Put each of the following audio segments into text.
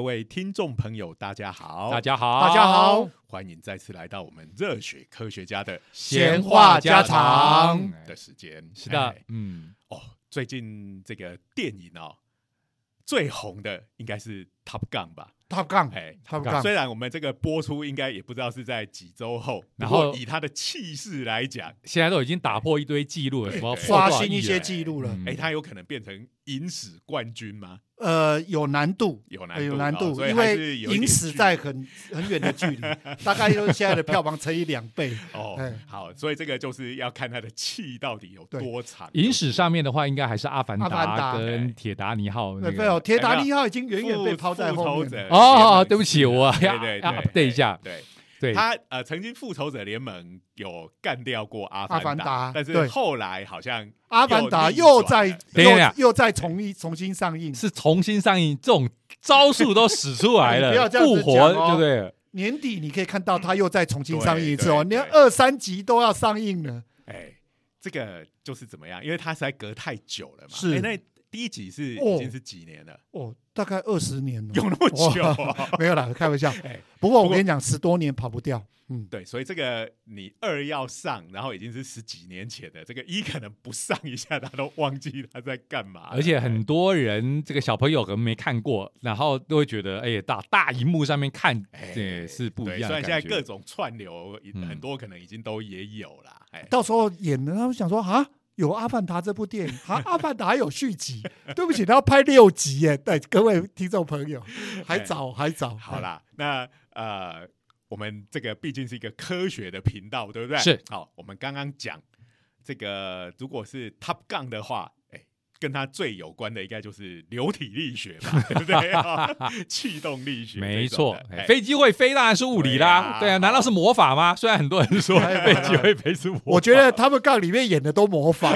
各位听众朋友，大家好，大家好，大家好，欢迎再次来到我们热血科学家的闲话家常。的时间。是的。哎，嗯，哦，最近这个电影哦，最红的应该是 Top Gun 吧？Top Gun，哎 Top Gun 虽然我们这个播出应该也不知道是在几周后，然后以他的气势来讲，现在都已经打破一堆记录了，什么刷新一些记录了。嗯哎，他有可能变成影史冠军吗？呃，有难度，有难度，呃有难度，哦因为影史在很很远的距离，大概就是现在的票房乘以两倍。哦哎，好，所以这个就是要看他的气到底有多长。影史上面的话，应该还是《阿凡阿凡达跟《铁达尼号》那对没有，铁达尼号已经远远被抛在后面复仇者。哦，对不起，我要对一下。对，对，他呃曾经复仇者联盟有干掉过阿阿凡达达，但是对后来好像阿凡达又又在逆转了等一下又又再重一重新上映，是重新上映，这种招数都使出来 你不要了，这样复活，对不对？年底你可以看到他又再重新上映一次哦，对对连二三集都要上映了。哎，这个就是怎么样？因为他实在隔太久了嘛。是哎那第一集是哦已经是几年了？哦，大概二十年了，有那么久？没有啦，开玩笑。哎，不过我跟你讲，十多年跑不掉。嗯，对，所以这个你二要上，然后已经是十几年前的，这个一可能不上一下，他都忘记他在干嘛。而且很多人这个小朋友可能没看过，然后都会觉得，哎，大大荧幕上面看，哎对，是不对，一样虽然现在。各种串流，嗯很多可能已经都也有啦。哎，到时候演的，他们想说啊，有《阿凡达》这部电影，啊，《阿凡达》还有续集，对不起，他要拍六集耶。对，各位听众朋友，还早，还早。好啦，那呃，我们这个毕竟是一个科学的频道，对不对？是好，我们刚刚讲这个，如果是 Top Gun 的话，哎。跟它最有关的应该就是流体力学吧，对不对？气动力学，没错，飞机会飞当然是物理啦，对啊，对啊难道是魔法吗？虽然很多人说 哎飞机会飞是魔法，我觉得他们杠里面演的都魔法，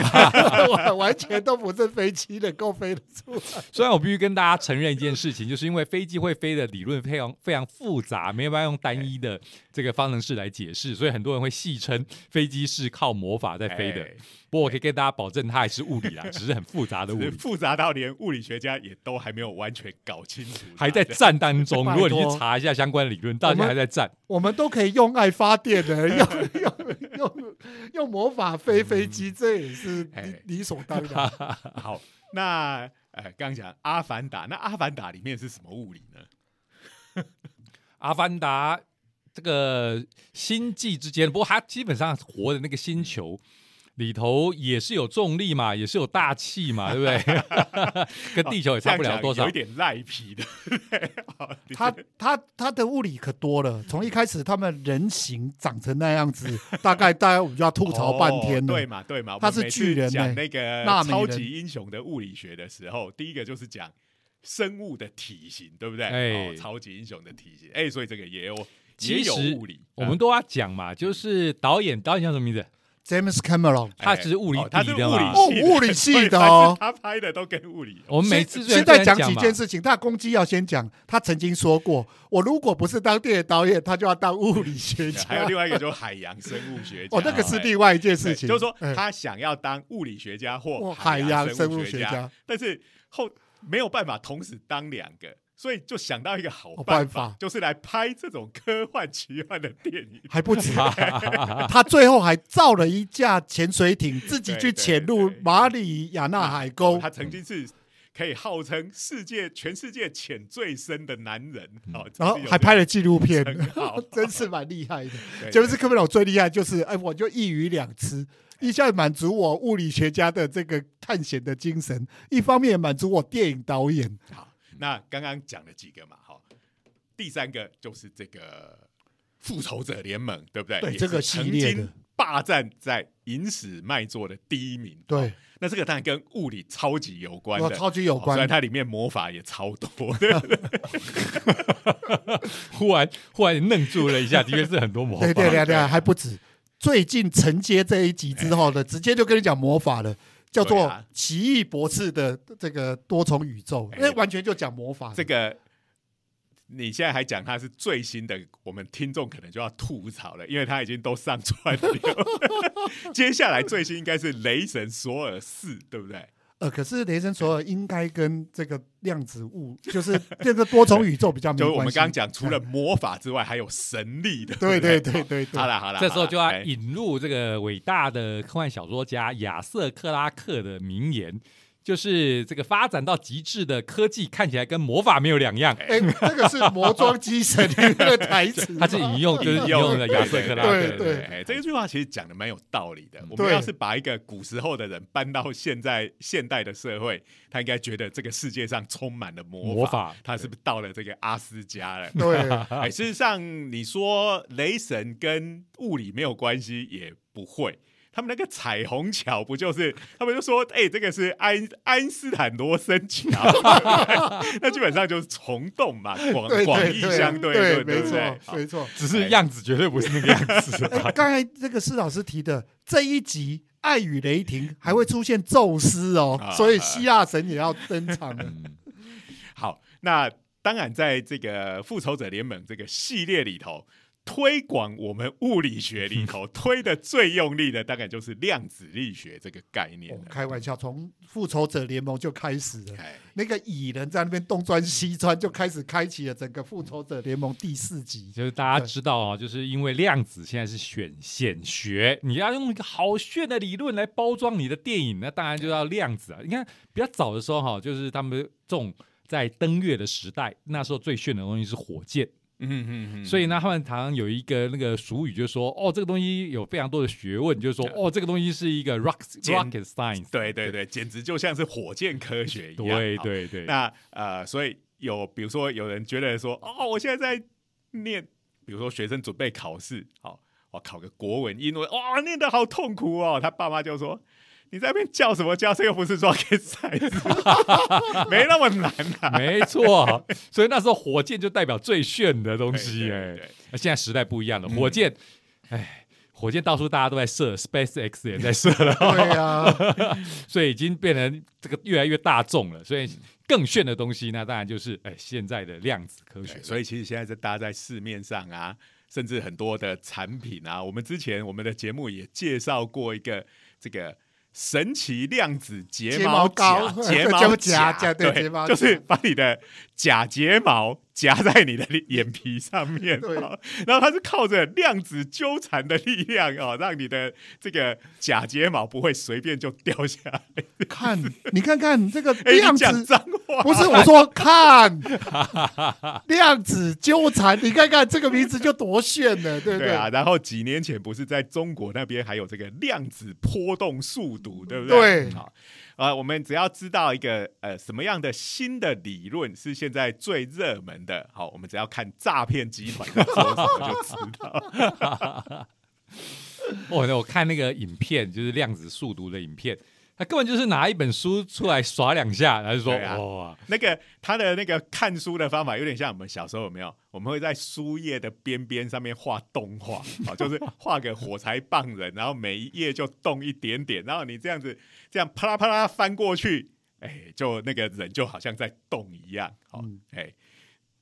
完完全都不是飞机能够飞得出来。虽然我必须跟大家承认一件事情，就是因为飞机会飞的理论非常非常复杂，没有办法用单一的这个方程式来解释，所以很多人会戏称飞机是靠魔法在飞的。哎不过我可以跟大家保证，它还是物理啦，只是很复杂的物理，复杂到连物理学家也都还没有完全搞清楚，还在战当中。如果你去查一下相关的理论，大家还在战。我们都可以用爱发电的，用用用用魔法飞飞机，这也是哎理理所当然。好，那呃，刚刚讲《阿凡达》，那《阿凡达》里面是什么物理呢？阿凡达这个星际之间，不过它基本上活的那个星球。里头也是有重力嘛，也是有大气嘛，对不对？跟地球也差不了多少有一。点赖皮的。他他他的物理可多了，从一开始他们人形长成那样子，大概大概我们就要吐槽半天了。哦对嘛，对嘛，他是巨人欸讲那个超级英雄的物理学的时候，第一个就是讲生物的体型，对不对？哎哦，超级英雄的体型，哎，所以这个也有也其有实物理。我们都要讲嘛，就是导演，导演叫什么名字？James Cameron，他是物理哦他是底的嘛。哦物理系的。物理系的哦。他拍的都跟物理。我们每次现现在讲几件事情，他的攻击要先讲。他曾经说过，我如果不是当电影导演，他就要当物理学家。还有另外一个就是海洋生物学家，哦，那个是哎另外一件事情，就是说哎。他想要当物理学家或海洋生，物学家。但是后没有办法同时当两个，所以就想到一个好好办办法。就是来拍这种科幻奇幻的电影。还不止，他最后还造了一架潜水艇，自己去潜入对马里亚纳海沟。他曾经是可以号称世界全世界潜最深的男人，哦，然后还拍了纪录片。真是蛮厉害的。对杰姆斯科梅隆最厉害就是，哎，我就一鱼两吃，一下满足我物理学家的这个探险的精神，一方面满足我电影导演。好，那刚刚讲了几个嘛，哈，第三个就是这个复仇者联盟，对不对？对这个系列的曾经霸占在影史卖座的第一名。对哦，那这个当然跟物理超级有关的，超级有关哦虽然。它里面魔法也超多的。忽然忽然愣住了一下，的确是很多魔法。对对对对，对还不止。最近承接这一集之后呢，直接就跟你讲魔法了，叫做奇异博士的这个多重宇宙，哎那完全就讲魔法的。这个你现在还讲它是最新的，我们听众可能就要吐槽了，因为它已经都上传了。接下来最新应该是《雷神索尔四》，对不对？呃，可是雷神索尔应该跟这个量子物，就是这个多重宇宙比较没 就关系。是我们刚刚讲，除了魔法之外，还有神力的。对不对对对对，好了好了，这时候就要引入这个伟大的科幻小说家亚瑟克拉克的名言，就是这个发展到极致的科技看起来跟魔法没有两样。哎，这个是《魔装机神》里面的台词，他是引用就是引用的亚瑟克拉。对对哎，这句话其实讲的蛮有道理的。我们要是把一个古时候的人搬到现在现代的社会，他应该觉得这个世界上充满了魔魔法。他是不是到了这个阿斯加了？对，哎，事实上，你说雷神跟物理没有关系，也不会。他们那个彩虹桥不就是？他们就说，哎、这个是爱爱因斯坦罗森桥，那基本上就是虫洞嘛，广对广义对对相对对，没错没错。只是样子绝对不是那个样子。哎，刚才这个施老师提的这一集《爱与雷霆》还会出现宙斯哦啊，所以希腊神也要登场 好，那当然，在这个复仇者联盟这个系列里头，推广我们物理学里头推的最用力的，大概就是量子力学这个概念哦。开玩笑，从复仇者联盟就开始了，哎，那个蚁人在那边东钻西钻，就开始开启了整个复仇者联盟第四集。就是大家知道啊，就是因为量子现在是选显学，你要用一个好炫的理论来包装你的电影，那当然就要量子啊。你看比较早的时候哈，就是他们这种在登月的时代，那时候最炫的东西是火箭，嗯嗯嗯，所以呢，他们常常有一个那个俗语，就是说哦，这个东西有非常多的学问，就是说哦，这个东西是一个 rock 简 rocket science。对对对，简直就像是火箭科学一样。对对对，那呃，所以有比如说有人觉得说，哦，我现在在念，比如说学生准备考试，好、我考个国文、英文，哇，念得好痛苦哦。他爸妈就说。你在那边叫什么叫？这又不是 rocket science，没那么难啊。没错，所以那时候火箭就代表最炫的东西对哎那现在时代不一样了，嗯火箭，哎，火箭到处大家都在射，SpaceX 也在射了，对呀，所以已经变成这个越来越大众了。所以更炫的东西，那当然就是哎现在的量子科学。所以其实现在在大家在市面上啊，甚至很多的产品啊，我们之前我们的节目也介绍过一个这个神奇量子睫睫毛毛膏 睫毛夹对睫毛就是把你的假睫毛夹在你的眼皮上面，对哦然后它是靠着量子纠缠的力量哦，让你的这个假睫毛不会随便就掉下来。看你看看这个 哎，量子，脏话不是我说看 量子纠缠，你看看这个名字就多炫了，对不对啊，然后几年前不是在中国那边还有这个量子波动速度，对不对？对好，啊，我们只要知道一个呃什么样的新的理论是现在最热门的，好，我们只要看诈骗集团的说什么就知道。哦，那我看那个影片，就是量子速读的影片，他根本就是拿一本书出来耍两下，然后就说哇，那个他的那个看书的方法有点像我们小时候有没有？我们会在书页的边边上面画动画，啊，就是画个火柴棒人，然后每一页就动一点点，然后你这样子 这样啪啦啪啦翻过去，哎，就那个人就好像在动一样，好、嗯哎。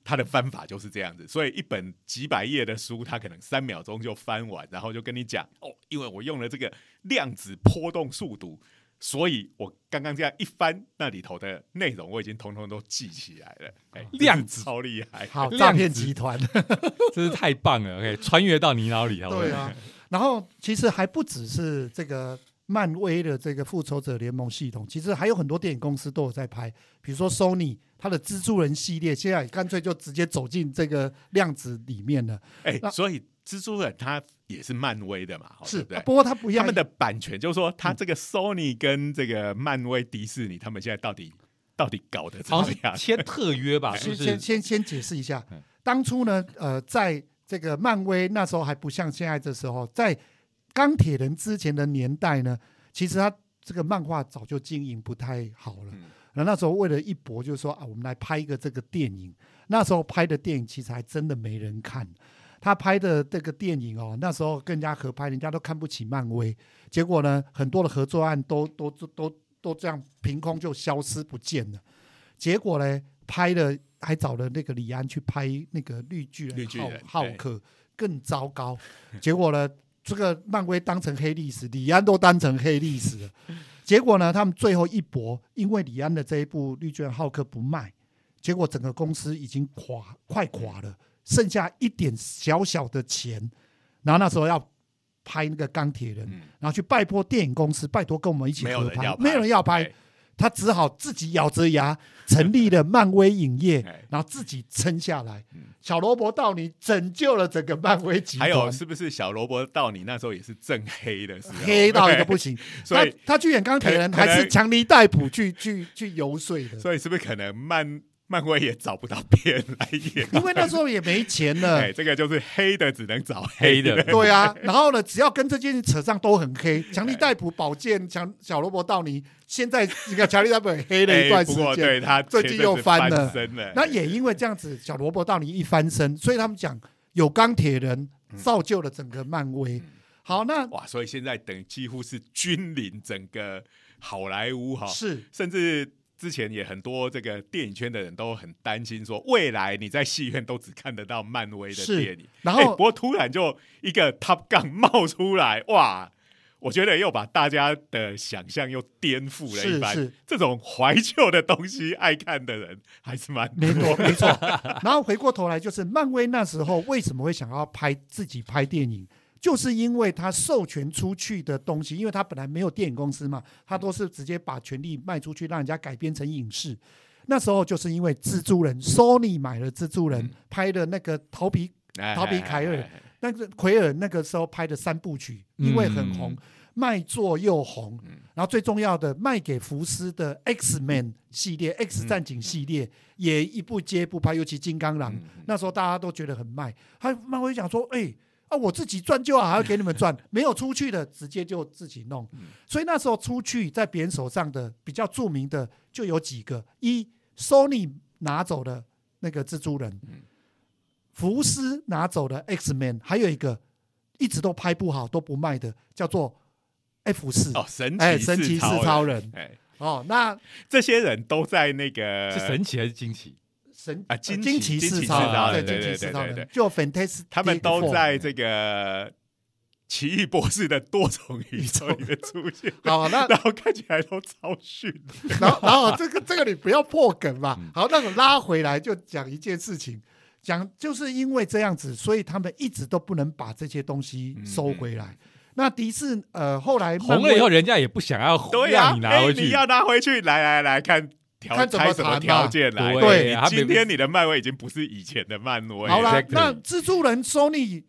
他的翻法就是这样子，所以一本几百页的书，他可能三秒钟就翻完，然后就跟你讲哦，因为我用了这个量子波动速读，所以我刚刚这样一翻，那里头的内容我已经通通都记起来了。哎，量子超厉害，好诈骗集团，真是太棒了，OK，穿越到你脑里，好不好对啊。然后其实还不只是这个漫威的这个复仇者联盟系统，其实还有很多电影公司都有在拍，比如说 Sony 它的蜘蛛人系列，现在干脆就直接走进这个量子里面了。哎、那所以蜘蛛人他也是漫威的嘛，哦是，对不对？不过他不一样，他们的版权就是说，他这个 Sony 跟这个漫威、迪士尼，他们现在到底到底搞得怎好么样？签特约吧，是先？先先先解释一下嗯，当初呢，呃，在这个漫威那时候还不像现在这时候，在钢铁人之前的年代呢，其实他这个漫画早就经营不太好了。嗯然后那时候为了一搏，就是说啊，我们来拍一个这个电影。那时候拍的电影其实还真的没人看。他拍的这个电影哦，那时候跟人家合拍，人家都看不起漫威。结果呢，很多的合作案都都都都都这样凭空就消失不见了。结果呢，拍了还找了那个李安去拍那个绿巨人浩浩克，更糟糕。结果呢，这个漫威当成黑历史，李安都当成黑历史了。结果呢，他们最后一搏，因为李安的这一部《绿巨人浩克》不卖，结果整个公司已经垮，快垮了，剩下一点小小的钱，然后那时候要拍那个钢铁人，嗯。然后去拜托电影公司，拜托跟我们一起合拍，没有人要拍。哎，他只好自己咬着牙成立了漫威影业 哎，然后自己撑下来。嗯。小罗伯道尼拯救了整个漫威集团，还有是不是小罗伯道尼那时候也是正黑的时候，黑到一个不行。所以他去演钢铁人，还是强尼戴普去去去游说的，所以是不是可能漫漫威也找不到别人来演？因为那时候也没钱了 哎，。这个就是黑的只能找黑的对啊，然后呢，只要跟这件事扯上都很黑。强力戴普、宝剑、强小罗伯道尼，现在你看强力戴普很黑了一哎段时不过间。对他最近又翻了。那也因为这样子，小罗伯道尼一翻身，所以他们讲有钢铁人造就了整个漫威。嗯好，那哇，所以现在等于几乎是君临整个好莱坞哈，是甚至之前也很多这个电影圈的人都很担心说，未来你在戏院都只看得到漫威的电影。然后哎不过突然就一个 Top Gun 冒出来，哇！我觉得又把大家的想象又颠覆了一番。是是这种怀旧的东西，爱看的人还是蛮没多错，没错。然后回过头来，就是漫威那时候为什么会想要拍自己拍电影，就是因为他授权出去的东西，因为他本来没有电影公司嘛，他都是直接把权利卖出去，让人家改编成影视。那时候就是因为蜘蛛人，Sony 买了蜘蛛人，嗯。拍的那个逃皮哎逃避凯尔那个奎尔那个时候拍的三部曲，因为很红，嗯卖座又红，嗯。然后最重要的卖给福斯的 X Men 系列、X 战警系列也一部接一部拍，尤其金刚狼、嗯那时候大家都觉得很卖，他漫威讲说，哎、啊，我自己赚就好，还要给你们赚，没有出去的直接就自己弄。嗯所以那时候出去在别人手上的比较著名的就有几个：一，Sony 拿走了那个蜘蛛人，嗯福斯拿走了 X Man，还有一个一直都拍不好都不卖的，叫做 F 四、哦，神哎，奇神奇四超超人哎，哦，那这些人都在那个是神奇还是惊奇？神啊惊奇惊奇四超对，对对惊奇四超对对就 Fantastic，他们都在这个奇异博士的多重宇宙里面出现，好，那然后看起来都超逊。然后，然后这个这个你不要破梗嘛。嗯好，那我拉回来就讲一件事情，讲就是因为这样子，所以他们一直都不能把这些东西收回来。那迪士呃后来红了以后，人家也不想要对呀、让你拿回去。哎你要拿回去，来来来看条看怎么开什么谈条件来？对今天你的漫威已经不是以前的漫威了。好啦那蜘蛛人 Sony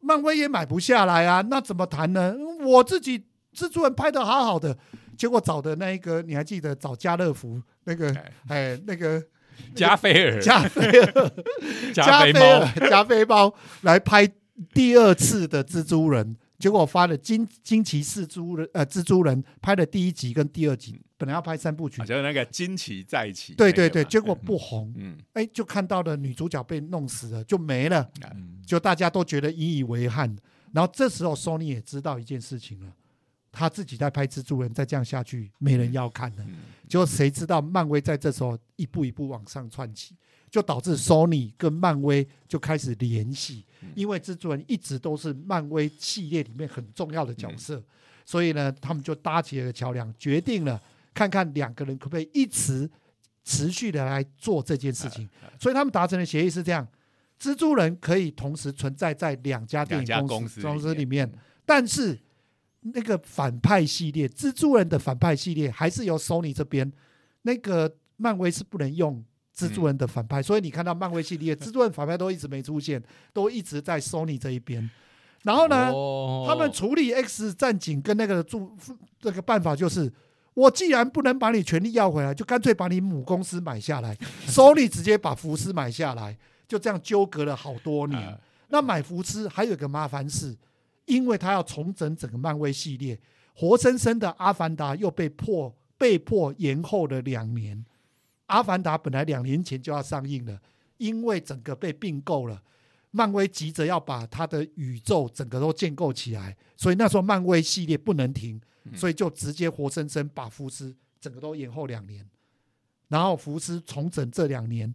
漫威也买不下来啊，那怎么谈呢？我自己蜘蛛人拍的好好的，结果找的那一个你还记得找家乐福那个哎哎那个 加菲尔、加菲尔 加菲菲猫尔、加菲猫来拍第二次的蜘蛛人，结果发了惊惊奇四蛛人呃蜘蛛人拍了第一集跟第二集，本来要拍三部曲好，像那个惊奇再起、对对对，结果不红，嗯，哎，就看到了女主角被弄死了，就没了，嗯就大家都觉得引以为憾。然后这时候 Sony 也知道一件事情了，他自己在拍蜘蛛人，再这样下去没人要看了。嗯结果谁知道漫威在这时候一步一步往上窜起，就导致 Sony 跟漫威就开始联系，嗯因为蜘蛛人一直都是漫威系列里面很重要的角色，所以呢，他们就搭起了个桥梁，决定了看看两个人可不可以一直持续的来做这件事情。所以他们达成的协议是这样：蜘蛛人可以同时存在在两家电影公司公司里面，嗯。但是那个反派系列，蜘蛛人的反派系列还是由 Sony 这边，那个漫威是不能用蜘蛛人的反派，所以你看到漫威系列蜘蛛人反派都一直没出现，都一直在 Sony 这一边。然后呢，哦他们处理 X 战警跟那个注这个办法就是。我既然不能把你权利要回来，就干脆把你母公司买下来。Sony 直接把福斯买下来，就这样纠葛了好多年。啊那买福斯还有一个麻烦事，因为他要重整整个漫威系列，活生生的《阿凡达》又被迫被迫延后了两年。《阿凡达》本来两年前就要上映了，因为整个被并购了，漫威急着要把它的宇宙整个都建构起来，所以那时候漫威系列不能停，所以就直接活生生把福斯整个都延后两年。然后福斯重整这两年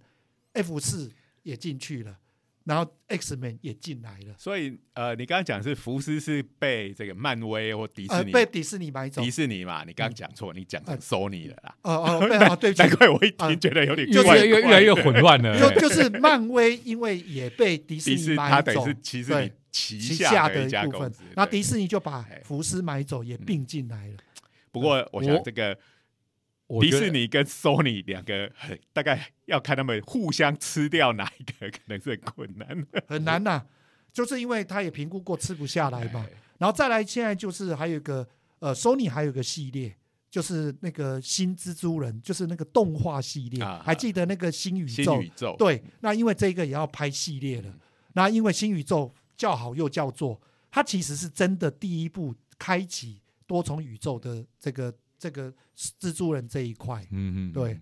，F 四也进去了。然后 X Men 也进来了，所以呃，你刚刚讲是福斯是被这个漫威或迪士呃，尼、被迪士尼买走迪。士尼嘛，你刚刚讲错，你讲成 Sony 了啦。哦哦，对啊，对不起难，怪我一啊听觉得有点越怪越越越来越混乱了。就 就是漫威，因为也被迪士尼买走士它等于是，其实你旗旗下的一家公一部分司。，然后对迪士尼就把哎福斯买走，也并进来了。不过我我想这个迪士尼跟 Sony 两个很大概要看他们互相吃掉哪一个，可能是很困难。很难呐、就是因为他也评估过吃不下来嘛。哎然后再来，现在就是还有一个呃，Sony 还有一个系列，就是那个新蜘蛛人，就是那个动画系列，啊还记得那个新宇新宙？宇宙，对，那因为这个也要拍系列了，那因为新宇宙叫好又叫座，它其实是真的第一部开启多重宇宙的这个这个蜘蛛人这一块。嗯嗯，对，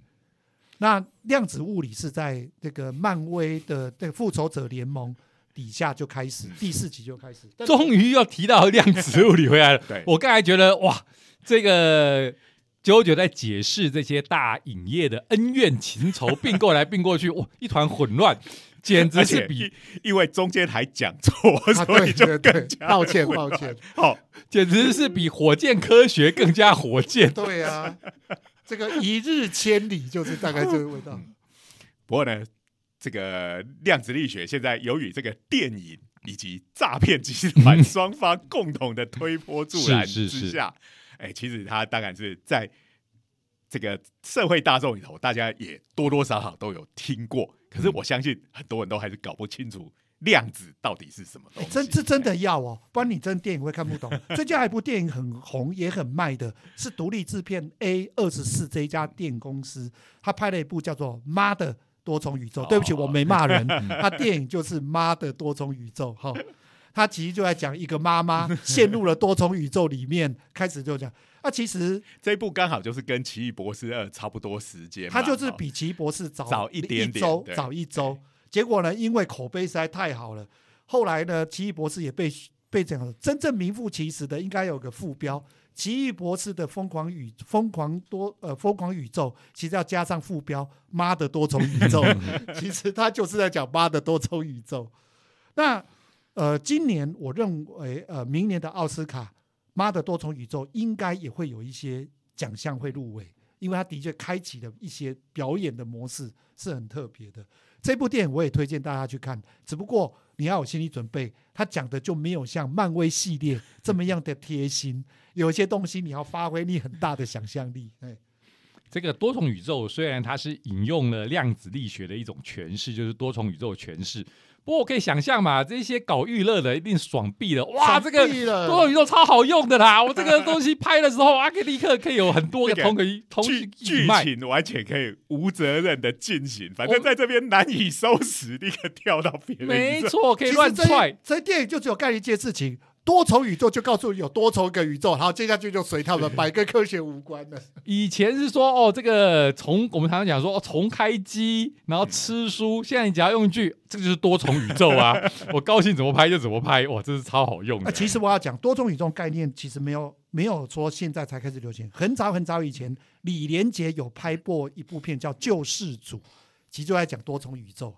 那量子物理是在这个漫威的这个复仇者联盟底下就开始，第四集就开始。但终于要提到量子物理回来了。对我刚才觉得哇，这个九九在解释这些大影业的恩怨情仇并过来并过去，哇，一团混乱，简直是比因因为中间还讲错，啊，所以就更，加抱歉抱歉，好，简直是比火箭科学更加火箭。对啊，这个一日千里就是大概这个味道。不过呢，这个量子力学现在由于这个电影以及诈骗集团双方共同的推波助澜 是是是之下，哎，其实它当然是在这个社会大众里头，大家也多多少少都有听过。可是我相信很多人都还是搞不清楚量子到底是什么东哎西。真这真的要哦，不然你真电影会看不懂。最近还有一部电影很红也很卖的，是独立制片 A 二十四这一家电影公司，他拍了一部叫做《妈的多重宇宙》。对不起，哦我没骂人，他电影就是《妈的多重宇宙》哈。他其实就在讲一个妈妈 陷入了多重宇宙里面，开始就讲啊，其实这一部刚好就是跟《奇异博士二》差不多时间，他就是哦比奇异博士早早一点点早一周。结果呢，因为口碑实在太好了，后来呢，奇异博士也被被讲了，真正名副其实的应该有个副标。奇异博士的疯狂宇疯狂多呃疯狂宇宙，其实要加上副标“妈的多重宇宙”，其实他就是在讲妈的多重宇宙。那呃，今年我认为呃，明年的奥斯卡《妈的多重宇宙》应该也会有一些奖项会入围，因为它的确开启了一些表演的模式，是很特别的。这部电影我也推荐大家去看，只不过你要有心理准备，它讲的就没有像漫威系列这么样的贴心，有一些东西你要发挥你很大的想象力。哎，这个多重宇宙虽然它是引用了量子力学的一种诠释，就是多重宇宙诠释。不过我可以想象嘛，这些搞娱乐的一定爽毙了，哇，这个多重宇宙超好用的啦！我这个东西拍的时候啊，可以立刻可以有很多个 同个同剧剧。情完全可以无责任的进行，反正在这边难以收拾，立刻跳到别人。没错，可以乱踹。这电影就只有干一件事情。多重宇宙就告诉你有多重个宇宙，好，接下去就随他们摆，跟科学无关的。以前是说哦，这个重我们常常讲说哦，重开机，然后吃书。现在你只要用一句，这个就是多重宇宙啊！我高兴怎么拍就怎么拍，哇，这是超好用啊，的。其实我要讲多重宇宙概念，其实没有没有说现在才开始流行，很早很早以前，李连杰有拍过一部片叫《救世主》，其实就在讲多重宇宙。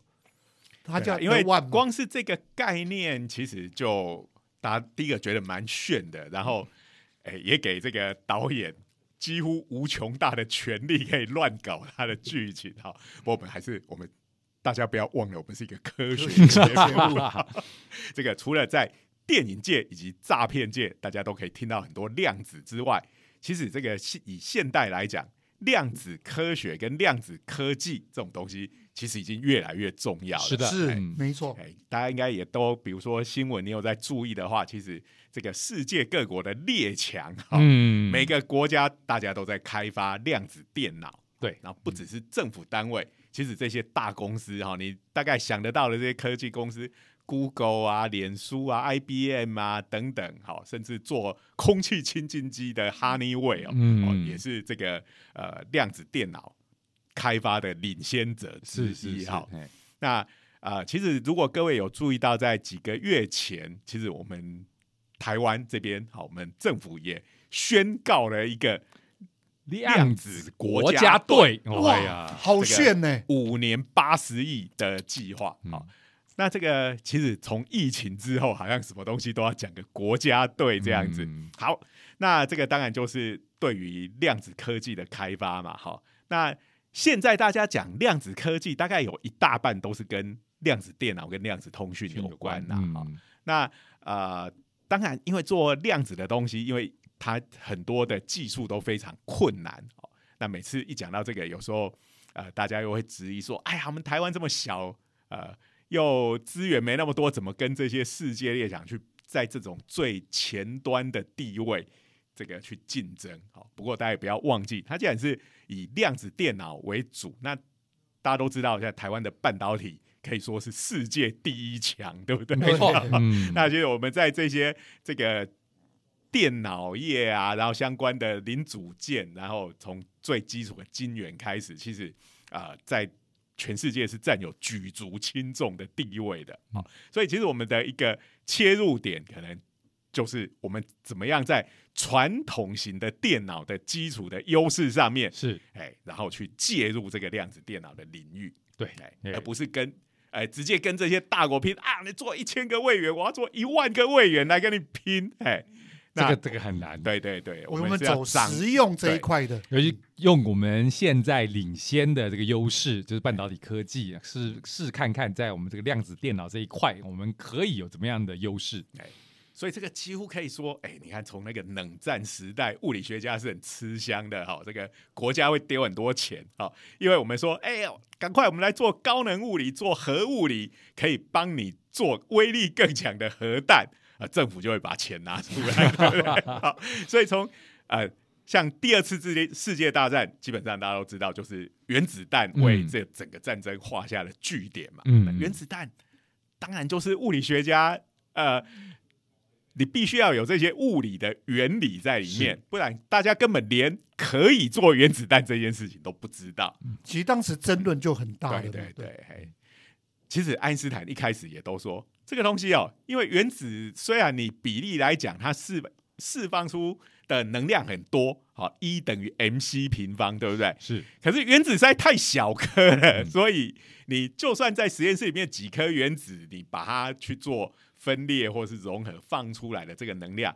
他叫啊因为光是这个概念，其实就大家第一个觉得蛮炫的，然后哎、也给这个导演几乎无穷大的权利，可以乱搞他的剧情。哈，我们还是我们大家不要忘了，我们是一个科学 节目。这个除了在电影界以及诈骗界，大家都可以听到很多量子之外，其实这个现以现代来讲，量子科学跟量子科技这种东西，其实已经越来越重要了。是的是嗯没错，哎，大家应该也都，比如说新闻，你有在注意的话，其实这个世界各国的列强哈，嗯，每个国家大家都在开发量子电脑。对然后不只是政府单位，其实这些大公司哈，你大概想得到的这些科技公司，Google 啊、脸书啊、IBM 啊等等，好，甚至做空气清净机的 Honeywell 哦，嗯哦也是这个呃量子电脑开发的领先者之是是是，一哈。哎那呃，其实如果各位有注意到，在几个月前，其实我们台湾这边，好，我们政府也宣告了一个量子子国家队，哇哎呀，好炫呢、五年八十亿的计划。好、嗯那这个其实从疫情之后，好像什么东西都要讲个国家队这样子。嗯好，那这个当然就是对于量子科技的开发嘛。好，那现在大家讲量子科技，大概有一大半都是跟量子电脑跟量子通讯有关的。好，嗯那呃，当然，因为做量子的东西，因为它很多的技术都非常困难。哦，那每次一讲到这个，有时候呃，大家又会质疑说：“哎呀，我们台湾这么小，呃，又资源没那么多，怎么跟这些世界列强去在这种最前端的地位这个去竞争？”好，不过大家也不要忘记，它既然是以量子电脑为主，那大家都知道，现在台湾的半导体可以说是世界第一强，对不对？没错，嗯，那就是我们在这些这个电脑业啊，然后相关的零组件，然后从最基础的晶圆开始，其实啊、呃在全世界是占有举足轻重的地位的啊、所以其实我们的一个切入点，可能就是我们怎么样在传统型的电脑的基础的优势上面，是哎，然后去介入这个量子电脑的领域。对，哎，哎而不是跟哎直接跟这些大国拼啊！你做一千个位元，我要做一万个位元来跟你拼，哎，这个这个很难。对对对，我们们走实用这一块的，尤其用我们现在领先的这个优势，就是半导体科技，试试看看在我们这个量子电脑这一块，我们可以有怎么样的优势？所以这个几乎可以说，哎，你看从那个冷战时代，物理学家是很吃香的哈、这个国家会丢很多钱哈、因为我们说，哎呦，赶快我们来做高能物理，做核物理，可以帮你做威力更强的核弹啊、政府就会把钱拿出来，对不对？好，所以从呃。像第二次世界世界大战，基本上大家都知道，就是原子弹为嗯这整个战争画下了句点嘛。嗯原子弹当然就是物理学家呃，你必须要有这些物理的原理在里面，不然大家根本连可以做原子弹这件事情都不知道。其实当时争论就很大。对对对，嘿其实爱因斯坦一开始也都说这个东西哦，因为原子虽然你比例来讲它释释放出的能量很多，好一等于 mc 平方，对不对？是可是原子实在太小颗了，所以你就算在实验室里面几颗原子，你把它去做分裂或是融合，放出来的这个能量，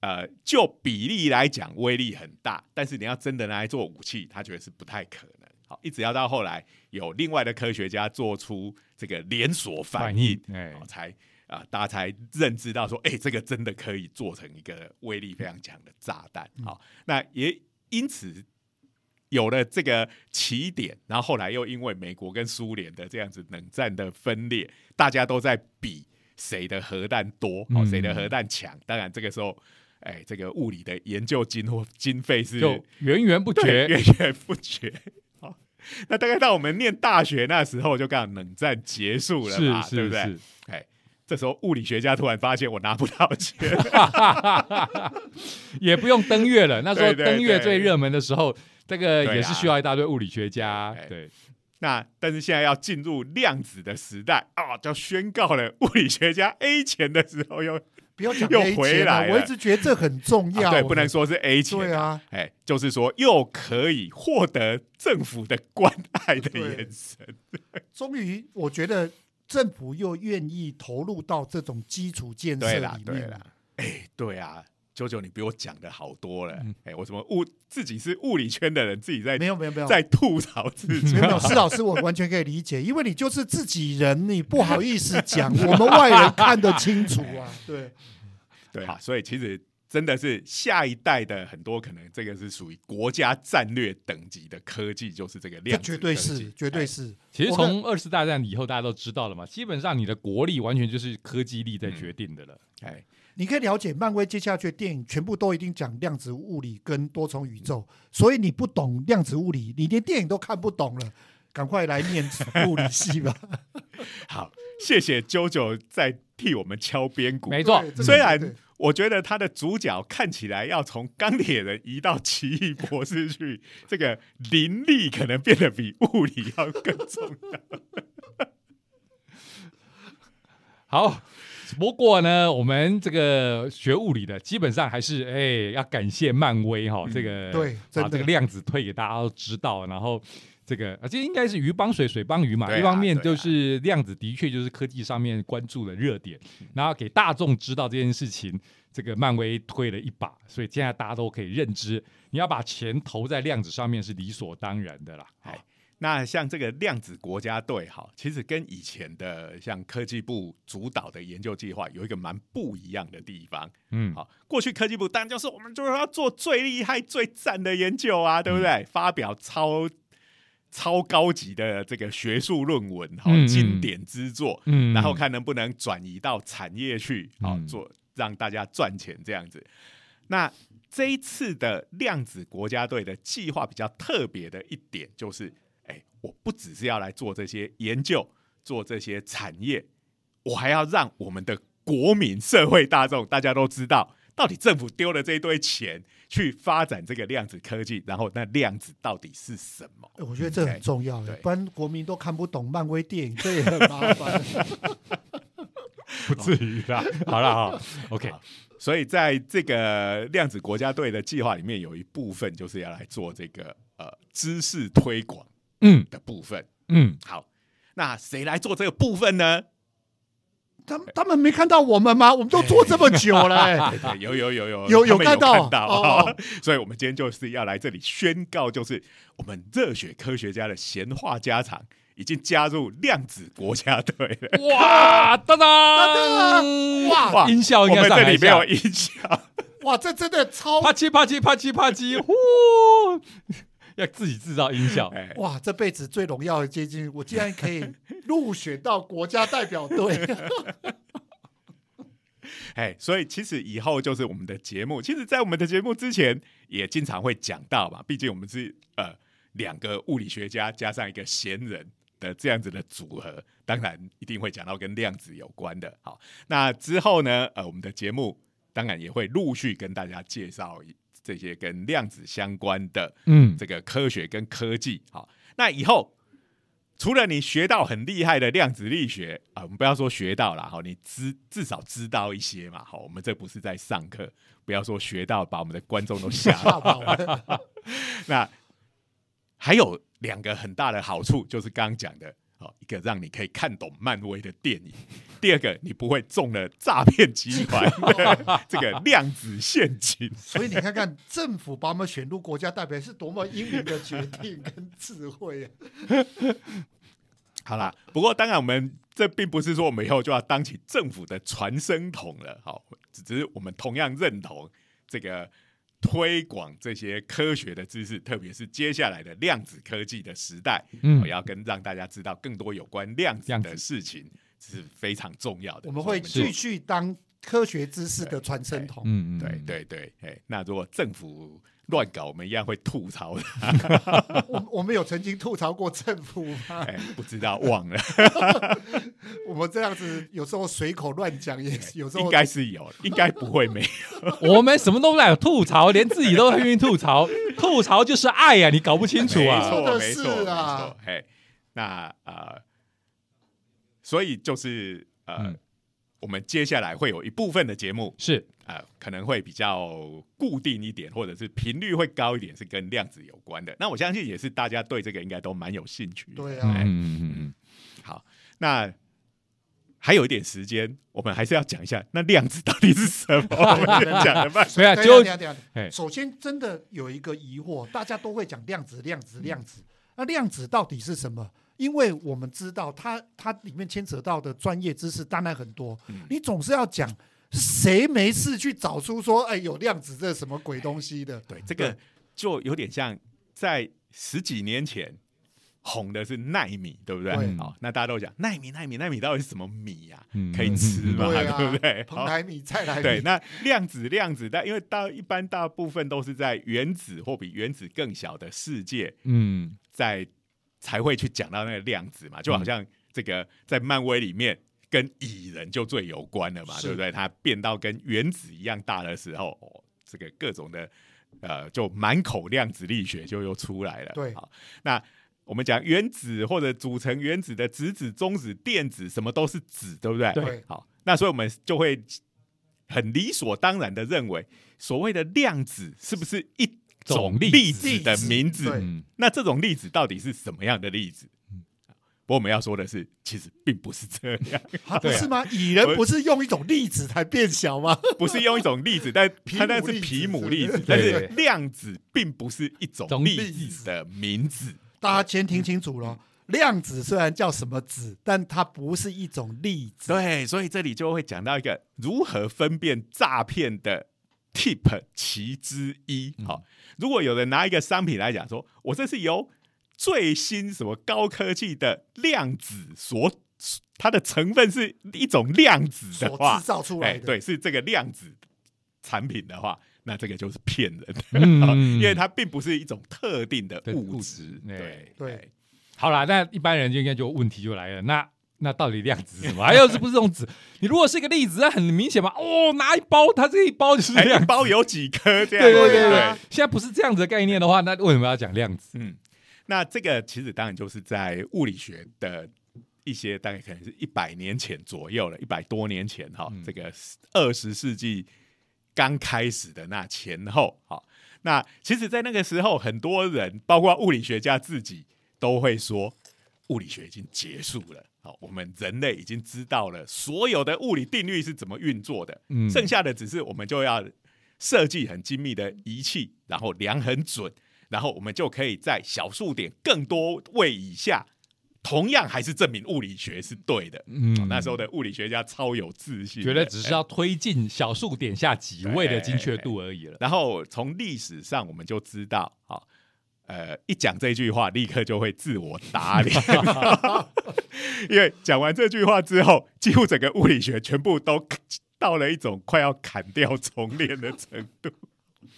呃，就比例来讲威力很大，但是你要真的拿来做武器，他觉得是不太可能。好，一直要到后来有另外的科学家做出这个连锁反应，哎哦，才啊、大家才认知到说，哎、这个真的可以做成一个威力非常强的炸弹。好，那也因此有了这个起点，然后后来又因为美国跟苏联的这样子冷战的分裂，大家都在比谁的核弹多，哦，嗯谁的核弹强。当然这个时候，哎，这个物理的研究经或经费是就源源不对绝。源源不绝。好，那大概到我们念大学那时候，就刚好冷战结束了嘛，是是对不对？是，哎，这时候物理学家突然发现我拿不到钱，也不用登月了。那时候登月最热门的时候，这个也是需要一大堆物理学家哎。对，那但是现在要进入量子的时代啊，就宣告了物理学家 A 钱的时候又、不要讲又 A 钱了，回来了我一直觉得这很重要。啊对，不能说是 A 钱，对啊，哎，就是说又可以获得政府的关爱的眼神，终于我觉得政府又愿意投入到这种基础建设啦里面对啦。，哎，对啊。九九，你比我讲的好多了。哎、嗯我什么物自己是物理圈的人，自己在没有没有没有，在吐槽自己没有，施老师我完全可以理解，因为你就是自己人，你不好意思讲，我们外人看得清楚啊。对，对啊，所以其实真的是下一代的很多可能，这个是属于国家战略等级的科技，就是这个这量子绝对是，绝对哎是。其实从二次大战以后，大家都知道了嘛，基本上你的国力完全就是科技力在决定的了。哎，你可以了解漫威接下去的电影，全部都一定讲量子物理跟多重宇宙，所以你不懂量子物理，你连电影都看不懂了，赶快来念物理系吧。好，谢谢啾啾在替我们敲边鼓。没错虽然我觉得他的主角看起来要从钢铁人移到奇异博士去，这个灵力可能变得比物理要更重要。好，不过呢，我们这个学物理的，基本上还是哎要感谢漫威哈、这个对把这个量子推给大家都知道，然后这个啊，这应该是鱼帮水，水帮鱼嘛。啊一方面就是量子的确就是科技上面关注的热点，然后给大众知道这件事情，这个漫威推了一把，所以现在大家都可以认知，你要把钱投在量子上面是理所当然的啦。哎那像这个量子国家队，哈，其实跟以前的像科技部主导的研究计划有一个蛮不一样的地方。嗯，好，过去科技部当然就是我们就是要做最厉害、最赞的研究啊，对不对？发表超超高级的这个学术论文，好、嗯嗯经典之作，嗯然后看能不能转移到产业去，好、嗯做让大家赚钱这样子。那这一次的量子国家队的计划比较特别的一点就是，哎，我不只是要来做这些研究，做这些产业，我还要让我们的国民、社会大众大家都知道，到底政府丢了这一堆钱去发展这个量子科技，然后那量子到底是什么？哎我觉得这很重要的，不然国民都看不懂漫威电影，这也很麻烦。不至于啦。好了哈，OK，所以在这个量子国家队的计划里面，有一部分就是要来做这个呃知识推广嗯。的部分。嗯，好，那谁来做这个部分呢？他们他们没看到我们吗？我们都做这么久了、有有有有有有他们看到。看到、哦所以我们今天就是要来这里宣告，就是我们热血科学家的闲话家常已经加入量子国家队了。哇，当当哇哇音效应该这里没有音效，哇，这真的超啪叽啪叽啪叽啪叽，呼，要自己制造音效。哎，哇，这辈子最荣耀的接近，我竟然可以入选到国家代表队。哎，所以其实以后就是我们的节目，其实，在我们的节目之前也经常会讲到嘛，毕竟我们是呃两个物理学家加上一个闲人的这样子的组合，当然一定会讲到跟量子有关的。好，那之后呢，呃，我们的节目当然也会陆续跟大家介绍这些跟量子相关的嗯，这个科学跟科技。好，那以后除了你学到很厉害的量子力学啊，我们不要说学到了，好，你知至少知道一些嘛。好，我们这不是在上课，不要说学到把我们的观众都吓到。那还有两个很大的好处，就是刚刚讲的。好，一个让你可以看懂漫威的电影，第二个你不会中了诈骗集团的 这个量子陷阱。所以你看看政府把我们选入国家代表是多么英明的决定跟智慧啊！好啦，不过当然我们这并不是说我们以后就要当起政府的传声筒了，好，只只是我们同样认同这个推广这些科学的知识，特别是接下来的量子科技的时代，嗯我要跟让大家知道更多有关量子的事情是非常重要的。我们会继续当科学知识的传声筒。嗯嗯，对对对，哎，那如果政府乱搞，我们一样会吐槽的。我我们有曾经吐槽过政府吗？哎，不知道忘了，我们这样子有时候随口乱讲，也是有时候应该是有，应该不会没有。我们什么都在吐槽，连自己都愿意吐槽，吐槽就是爱呀、你搞不清楚啊没啊？错，没错，没啊错。嘿，那呃，所以就是呃，嗯我们接下来会有一部分的节目，是，呃，可能会比较固定一点，或者是频率会高一点，是跟量子有关的。那我相信也是大家对这个应该都蛮有兴趣的。对嗯啊，嗯嗯嗯好，那还有一点时间，我们还是要讲一下那量子到底是什么。我们先讲的吧。对啊，就首先，真的有一个疑惑，大家都会讲量子、量子、量子。那量子到底是什么？因为我们知道它它里面牵扯到的专业知识当然很多，嗯你总是要讲谁没事去找出说，哎，有量子这什么鬼东西的？对，这个就有点像在十几年前红的是奈米，对不对？对好，那大家都讲奈米，奈米，奈米到底是什么米呀、嗯可以吃吗？对 不对？好，蓬莱米、菜来米，对，那量子，量子，但因为大一般大部分都是在原子或比原子更小的世界，嗯在才会去讲到那个量子嘛，就好像这个在漫威里面。跟蚁人就最有关了嘛，对不对？它变到跟原子一样大的时候，哦，这个各种的呃，就满口量子力学就又出来了。对好，那我们讲原子或者组成原子的质子、中子、电子，什么都是子，对不对？对好，那所以我们就会很理所当然的认为，所谓的量子是不是一种粒粒子子的名字。那这种粒子到底是什么样的粒子？不过我们要说的是，其实并不是这样，是吗？蚁人不是用一种粒子才变小吗？不是用一种粒子，但皮 它那是皮姆粒子但是量子并不是一种粒子的名字。大家先听清楚了，量子虽然叫什么子，但它不是一种粒子。对，所以这里就会讲到一个如何分辨诈骗的 tip 其之一。好、如果有人拿一个商品来讲说，我这是由最新什么高科技的量子所，它的成分是一种量子的话制，造出哎，来的，对，是这个量子产品的话，那这个就是骗人的，嗯。因为它并不是一种特定的的物物质。质。对哎。对好啦，那一般人就应该就问题就来了，那那到底量子是什么？还有是不是这种子？你如果是一个粒子，那很明显嘛，哦，拿一包，它这一包就是哎，量。一包有几颗这样？对对对对现在不是这样子的概念的话，那为什么要讲量子？嗯，那这个其实当然就是在物理学的一些大概可能是一百年前左右了，一百多年前哈，嗯这个二十世纪刚开始的那前后，哈，那其实，在那个时候，很多人，包括物理学家自己，都会说，物理学已经结束了。好，我们人类已经知道了所有的物理定律是怎么运作的，嗯剩下的只是我们就要设计很精密的仪器，然后量很准，然后我们就可以在小数点更多位以下，同样还是证明物理学是对的。嗯哦那时候的物理学家超有自信的，觉得只是要推进小数点下几位的精确度而已了。然后从历史上我们就知道，好、呃，一讲这句话，立刻就会自我打脸，因为讲完这句话之后，几乎整个物理学全部都到了一种快要砍掉重练的程度。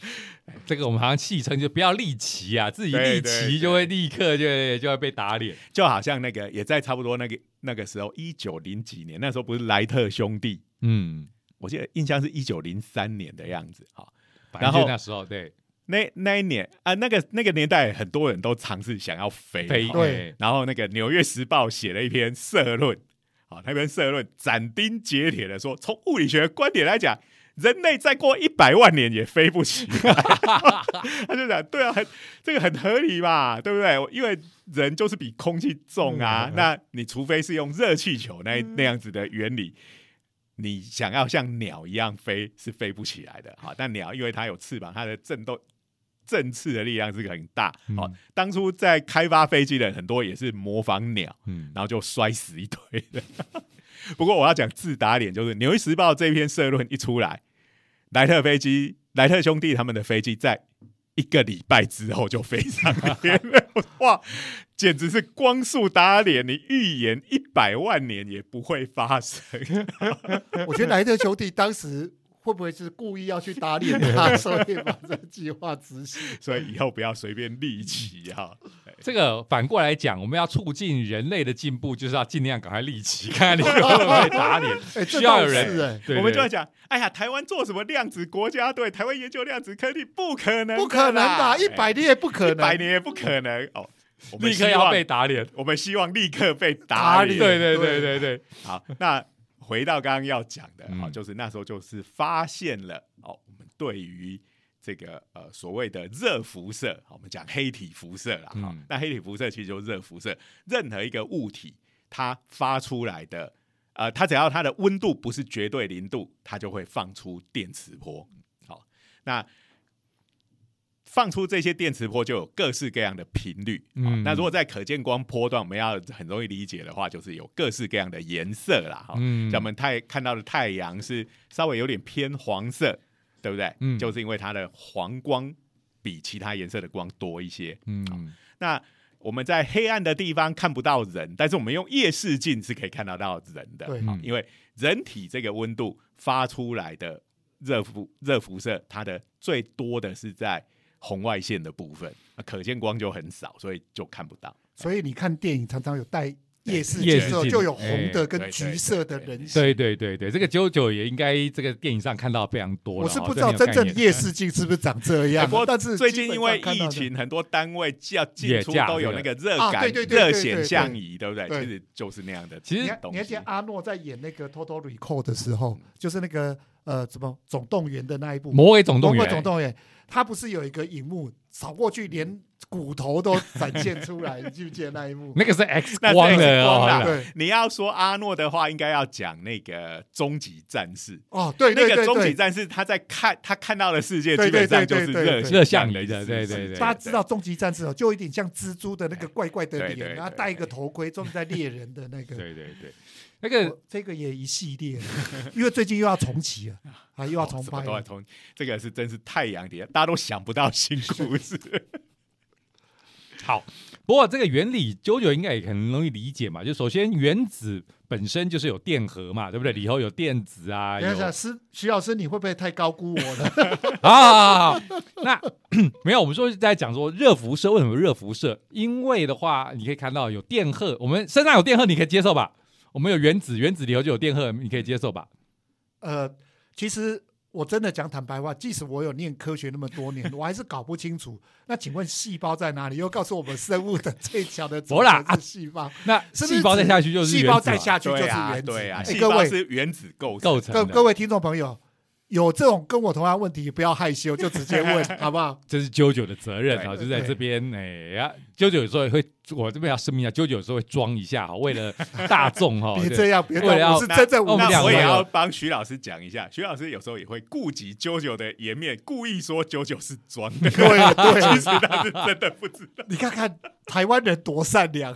这个我们好像戏称就不要立旗啊，自己立对对旗就会立刻就就会被打脸。就好像那个也在差不多那个那个时候，一九零几年，那时候不是莱特兄弟，嗯，我记得印象是一九零三年的样子，好。然后那时候对那那一年啊，那个那个年代，很多人都尝试想要飞，飞对然后那个《纽约时报》写了一篇社论，好，那篇社论斩钉截铁的说，从物理学的观点来讲，人类再过一百万年也飞不起来。他就讲，对啊，很这个很合理嘛，对不对？因为人就是比空气重啊，嗯那你除非是用热气球那那样子的原理。你想要像鸟一样飞是飞不起来的，好，但鸟因为它有翅膀，它的震动振翅的力量是很大。好、嗯当初在开发飞机的人很多也是模仿鸟，嗯，然后就摔死一堆的。不过我要讲自打脸，就是《纽约时报》这篇社论一出来，莱特飞机、莱特兄弟他们的飞机在一个礼拜之后就飞上天了，哇，简直是光速打脸！你预言一百万年也不会发生。我觉得莱特兄弟当时会不会是故意要去打脸他，所以把这个计划执行？所以以后不要随便立旗哈。这个反过来讲，我们要促进人类的进步，就是要尽量赶快立旗，看看你会不会打脸。需要有人我们就要讲，哎呀，台湾做什么量子国家队？台湾研究量子科技不可能，不可能吧？一百年也不可一百能。年也不可能哦。我们立刻要被打脸。我们希望立刻被打打脸。对对对对对，好，那回到刚刚要讲的，好、嗯就是那时候就是发现了哦，我们对于这个呃所谓的热辐射，我们讲黑体辐射啦，哈、嗯那黑体辐射其实就是热辐射，任何一个物体它发出来的，呃，它只要它的温度不是绝对零度，它就会放出电磁波。好，那放出这些电磁波就有各式各样的频率。嗯嗯，那如果在可见光波段，我们要很容易理解的话，就是有各式各样的颜色啦。哈、嗯像我们太看到的太阳是稍微有点偏黄色，对不对？嗯就是因为它的黄光比其他颜色的光多一些。嗯那我们在黑暗的地方看不到人，但是我们用夜视镜是可以看得到人的。对嗯因为人体这个温度发出来的热辐热辐射，它的最多的是在红外线的部分，那可见光就很少，所以就看不到。所以你看电影常常有带夜视镜的时候，夜市就有红的哎跟橘色的人形。对对对对，这个九九也应该这个电影上看到非常多。我是不知道真正夜视镜是不是长这哎样不过，但是最近因为疫情，很多单位叫进出都有那个热感、热显像仪，对不对？其实就是那样的。其实你还东西你还记得阿诺在演那个《Total Recall》的时候，就是那个呃什么总动员的那一部《魔鬼总动员魔鬼总动员》，他不是有一个荧幕扫过去，连骨头都展现出来，你记不记得那一幕？那个是 X 光的哦，对，你要说阿诺的话，应该要讲那个终极战士。哦，对对那个终极对对，战士，他在看他看到的世界，对对基本上就对对对是热热像的仪的对对对大家知道终极战士哦，就有点像蜘蛛的那个怪怪的对对脸，然后戴一个头盔，专门在猎人的那个。对对对，那个哦这个也一系列，因为最近又要重启了，啊，又要重拍了。都要重，这个是真是太阳底下，大家都想不到新故事。好，不过这个原理九九应该也很容易理解嘛。就首先原子本身就是有电荷嘛，对不对？里头有电子啊，有等一下，师徐老师，你会不会太高估我了？啊。那 没有，我们说是在讲说热辐射为什么热辐射？因为的话，你可以看到有电荷，我们身上有电荷，你可以接受吧？我们有原子，原子里头就有电荷，你可以接受吧？呃，其实我真的讲坦白话，即使我有念科学那么多年，我还是搞不清楚。那请问细胞在哪里？又告诉我们生物的最小的组不 啦成是细胞，那细胞再下去就是细胞原子嘛再下去就是原子。对啊，哎细胞各位是原子构成。构成的。各各位听众朋友，有这种跟我同样问题，不要害羞，就直接问，好不好？这是啾啾的责任啊，就在这边哎呀，啾啾有时候也会，我这边要声明一下，啾啾有时候会装一下哈，为了 大众哈，对。别这样，别这样，我是真正无那我们那我也要帮徐老师讲一下，徐老师有时候也会顾及九九的颜面，故意说九九是装的，对 对。其实他是真的不知道。你看看台湾人多善良，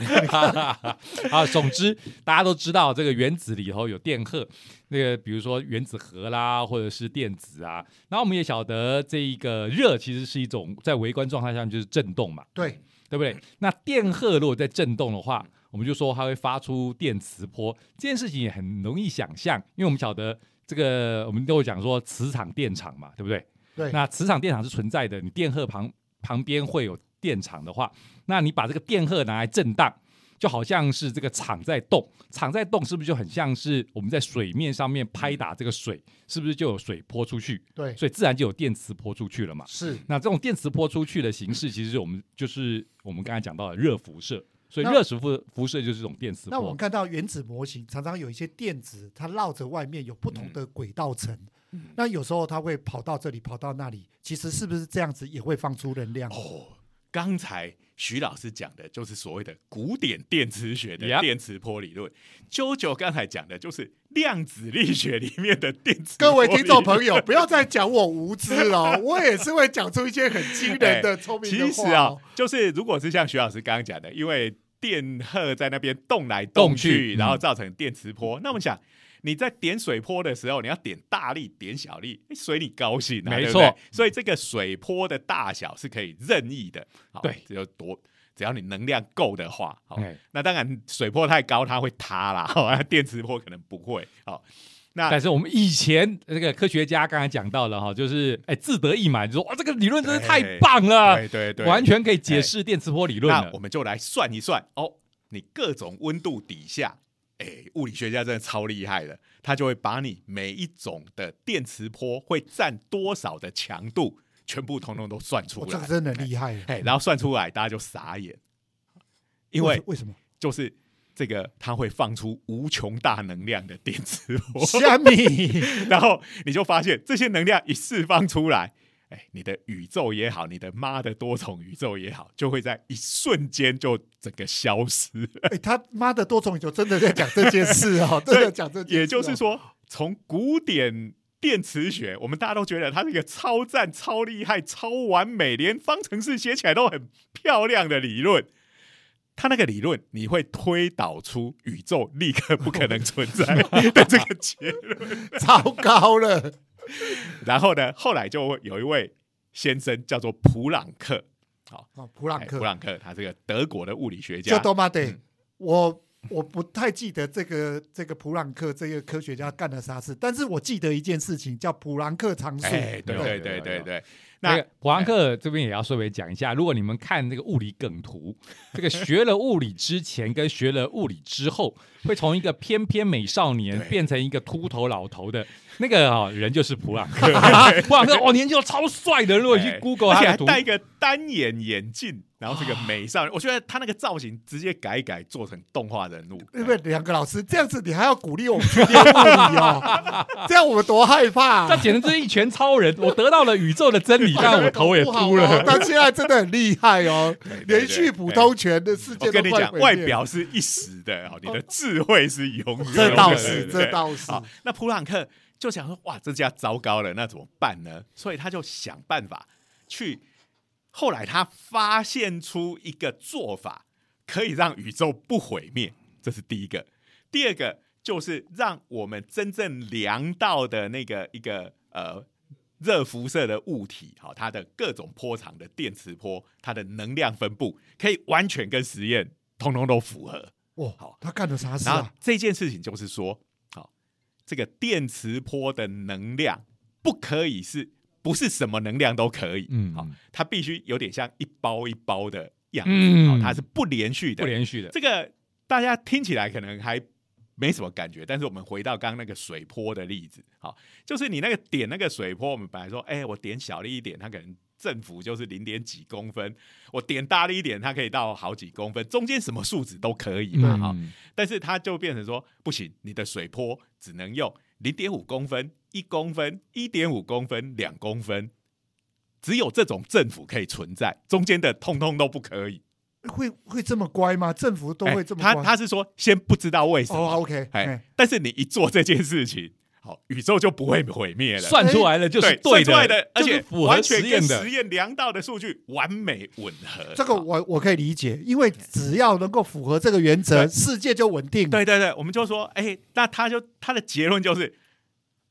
啊，总之大家都知道这个原子里头有电荷，那个比如说原子核啦，或者是电子啊，然后我们也晓得这一个热其实是一种在微观状态下面就是振动嘛，对对不对？那电荷如果在振动的话，我们就说它会发出电磁波，这件事情也很容易想象，因为我们晓得这个我们都会讲说磁场电场嘛，对不对？对，那磁场电场是存在的，你电荷旁旁边会有电场的话，那你把这个电荷拿来震荡，就好像是这个场在动，场在动是不是就很像是我们在水面上面拍打这个水，是不是就有水泼出去？对所以自然就有电磁泼出去了嘛。是。那这种电磁泼出去的形式，其实我们就是我们刚才讲到的热辐射，所以热辐射辐射就是这种电磁波那我们。看到原子模型，常常有一些电子，它绕着外面有不同的轨道层。那有时候它会跑到这里，跑到那里，其实是不是这样子也会放出能量？哦，刚才徐老师讲的就是所谓的古典电磁学的电磁波理论，啾啾刚才讲的就是量子力学里面的电磁。各位听众朋友，不要再讲我无知了哦，我也是会讲出一些很惊人的聪明的其实啊就是如果是像徐老师刚刚讲的，因为电荷在那边动来动动去，然后造成电磁波。那我们想，你在点水波的时候，你要点大力，点小力，诶随你高兴啊，没对不对？错。所以这个水波的大小是可以任意的，好对。只有多。只要你能量够的话，好，哎。那当然水波太高它会塌啦，好，那电磁波可能不会，好，那但是我们以前这个科学家刚才讲到了哈，就是哎自得意满，就说哇这个理论真是太棒了，对对对，完全可以解释电磁波理论了。那我。们就来算一算哦，你各种温度底下，哎，物理学家真的超厉害的，他就会把你每一种的电磁波会占多少的强度，全部通通都算出来，我这个真的厉害，哎，然后算出来大家就傻眼，因为为什么？就是这个它会放出无穷大能量的电磁波，虾米？然后你就发现这些能量一释放出来，哎，你的宇宙也好，你的妈的多重宇宙也好，就会在一瞬间就整个消失。哎，他妈的多重宇宙真的在讲这件事哦，真的讲这件事哦。也就是说，从古典电磁学，我们大家都觉得它是一个超赞、超厉害、超完美，连方程式写起来都很漂亮的理论。它那个理论，你会推导出宇宙立刻不可能存在 的这个结论。糟糕了，然后呢，后来就有一位先生叫做普朗克，好，哦，普朗克。哎普，朗克，他这个德国的物理学就家，多妈得嗯。我。我不太记得这个这个普朗克这个科学家干了啥事，但是我记得一件事情，叫普朗克常数。哎，对对对对。对，那那个普朗克这边也要稍微讲一下，如果你们看这个物理梗图，这个学了物理之前跟学了物理之后，会从一个翩翩美少年对。变成一个秃头老头的那个哈、人，就是普朗。克。普朗克哦，年轻超帅的，如果你去哎 Google 而且他，还戴一个单眼眼镜，然后是个美少女，我觉得他那个造型直接改一改做成动画人物，对不对？两个老师这样子，你还要鼓励我们去练物理哦？这样我们多害怕、这简直就是一拳超人，我得到了宇宙的真理，但我头也秃了。但现在真的很厉害哦，连续普通拳的世界我跟你讲，外表是一时的，哦，你的智慧是永远的。这倒是，这倒是。好，那普朗克就想说，哇，这下糟糕了，那怎么办呢？所以他就想办法去。后来他发现出一个做法，可以让宇宙不毁灭，这是第一个。第二个就是让我们真正量到的那个一个呃热辐射的物体，好，它的各种波长的电磁波，它的能量分布，可以完全跟实验通通都符合。哇，好。他干了啥事然后啊？这件事情就是说，好，这个电磁波的能量不可以是不是什么能量都可以，嗯。好，它必须有点像一包一包的样子，嗯。好，它是不连续的，不连续的，这个大家听起来可能还没什么感觉，但是我们回到刚刚那个水波的例子，好，就是你那个点那个水波，我们本来说，哎、我点小力一点，它可能振幅就是零点几公分，我点大力一点，它可以到好几公分，中间什么数值都可以嘛，哈、嗯但是它就变成说，不行，你的水波只能用零点五公分、一公分、一点五公分、两公分，只有这种振幅可以存在，中间的通通都不可以。会会这么乖吗？政府都会这么哎他？他是说先不知道为什么，哦，OK，哎、哎但是你一做这件事情，好，宇宙就不会毁灭了。算出来了就是对，算出的，来的，而且符合完全跟实验的实。验量到的数据完美吻合。这个我我可以理解，因为只要能够符合这个原则，世界就稳定。对对对，我们就说，哎、那他就他的结论就是，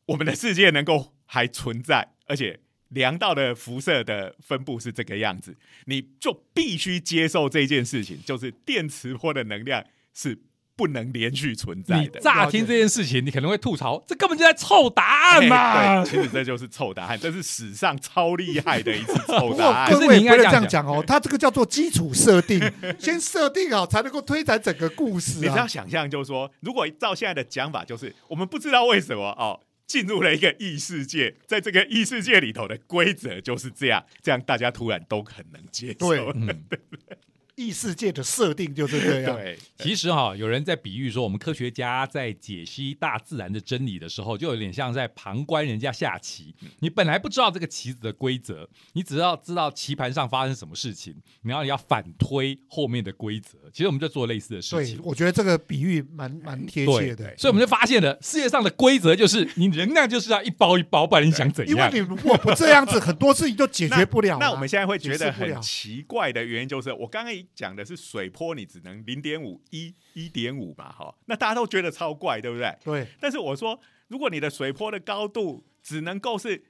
我们的世界能够还存在，而且量到的辐射的分布是这个样子，你就必须接受这件事情，就是电磁波的能量是不能连续存在的。乍听这件事情，你可能会吐槽，这根本就在凑答案嘛。嘿 对，其实这就是凑答案，这是史上超厉害的一次不臭答案可。是你应该各位不能这这样讲哦，它这个叫做基础设定，先设定好才能够推展整个故事你只要啊。想象，就是说，如果照现在的讲法，就是我们不知道为什么哦，进入了一个异世界，在这个异世界里头的规则就是这样，这样大家突然都很能接受。对嗯，异世界的设定就是这样。对，其实哈、有人在比喻说，我们科学家在解析大自然的真理的时候，就有点像在旁观人家下棋。你本来不知道这个棋子的规则，你只要知道棋盘上发生什么事情，然后你要反推后面的规则。其实我们就做类似的事情对情，。我觉得这个比喻蛮蛮贴切的。所以我们就发现了，世界上的规则就是你能量就是要一包一包，不然你想怎样？因为你如果不这样子，很多事情就解决不了啊。那我们现在会觉得很奇怪的原因，就是我刚刚讲的是水坡，你只能零点五一一点五嘛，哈，那大家都觉得超怪，对不对？对但是我说，如果你的水坡的高度只能够是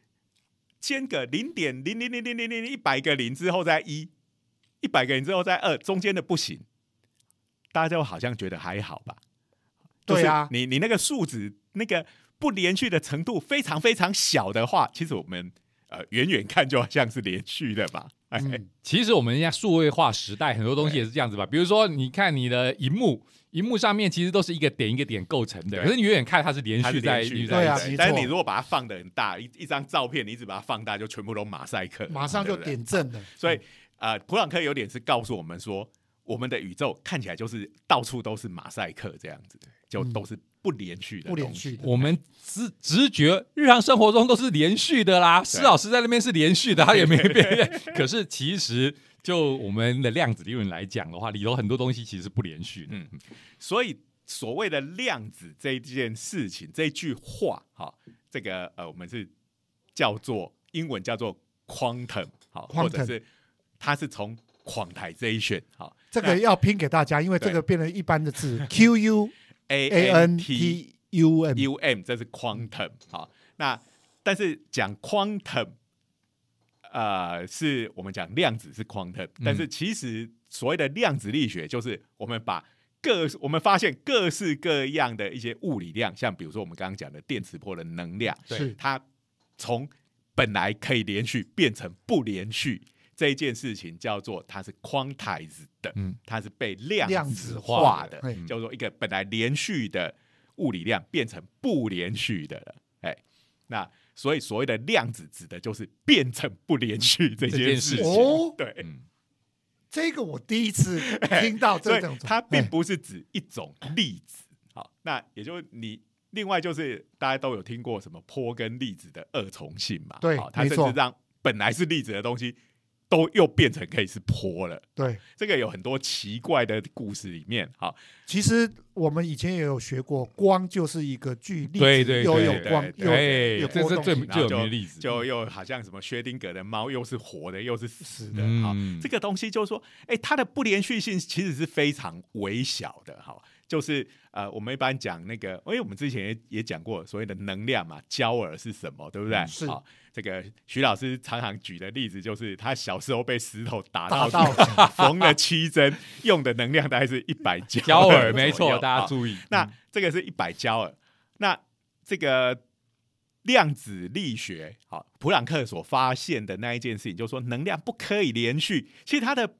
间隔零点零零零零零零一百个零之后再一，一百个零之后再二，中间的不行，大家就好像觉得还好吧？对啊你你那个数值那个不连续的程度非常非常小的话，其实我们呃远远看就好像是连续的嘛。哎，嗯，其实我们现在数位化时代，很多东西也是这样子吧。比如说，你看你的荧幕，荧幕上面其实都是一个点一个点构成的，可是你远远看它是连续在连续的。连续在一起对啊但是你如果把它放的很大，一一张照片，你一直把它放大，就全部都马赛克，马上就点正了。所以呃，普朗克有点是告诉我们说，我们的宇宙看起来就是到处都是马赛克这样子，就嗯。都是不连续的，不连续。的。我们直直觉日常生活中都是连续的啦，施老师在那边是连续的，他也没变。可是其实就我们的量子理论来讲的话，里头很多东西其实是不连续的。嗯所以所谓的量子这一件事情，这句话，哈，这个呃，我们是叫做英文叫做 quantum，好，或者是它是从 quantization，好这个要拼给大家，因为这个变成一般的字，Q U，A A N T U M。U M，这是 quantum，好，那但是讲 quantum，呃，是我们讲量子是 quantum，但是其实所谓的量子力学，就是我们把各我们发现各式各样的一些物理量，像比如说我们刚刚讲的电磁波的能量，对是它从本来可以连续变成不连续。这一件事情叫做它是 quantized 的，嗯它是被量量子子化化的，叫做一个本来连续的物理量变成不连续的了。哎，那所以所谓的量子指的就是变成不连续这这件事情。件事哦，对，嗯，这个我第一次听到这种，它并哎不是指一种粒子。好，那也就是你另外就是大家都有听过什么波跟粒子的二重性嘛？对它甚至让本来是粒子的东西，都又变成可以是坡了。对，这个有很多奇怪的故事里面，好，其实我们以前也有学过，光就是一个距离，对对又有对光，对又哎，有这是最波动性最有名的例子，就又好像什么薛定谔的猫，又是活的，又是死的。好，嗯这个东西就是说，哎，它的不连续性其实是非常微小的。好，就是呃，我们一般讲那个，因为我们之前也也讲过所谓的能量嘛，焦耳是什么，对不对？嗯是好，这个徐老师常常举的例子就是，他小时候被石头打打到到 缝了七针，用的能量大概是一百焦焦耳，左没错，大家注意。那这个是一百焦耳，那这个量子力学，好，普朗克所发现的那一件事情，就是说能量不可以连续，其实它的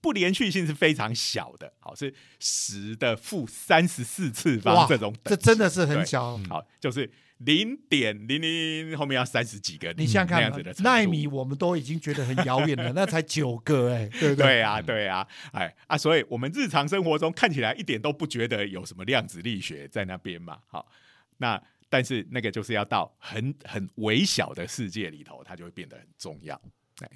不连续性是非常小的，好，是十的负三十四次方这种等，这真的是很小。好，就是零点零零后面要三十几个，你想想看那样子的，程度纳米我们都已经觉得很遥远了，那才九个哎，对不对？对啊，对啊，哎啊，所以我们日常生活中看起来一点都不觉得有什么量子力学在那边嘛。好，那但是那个就是要到很很微小的世界里头，它就会变得很重要。哎，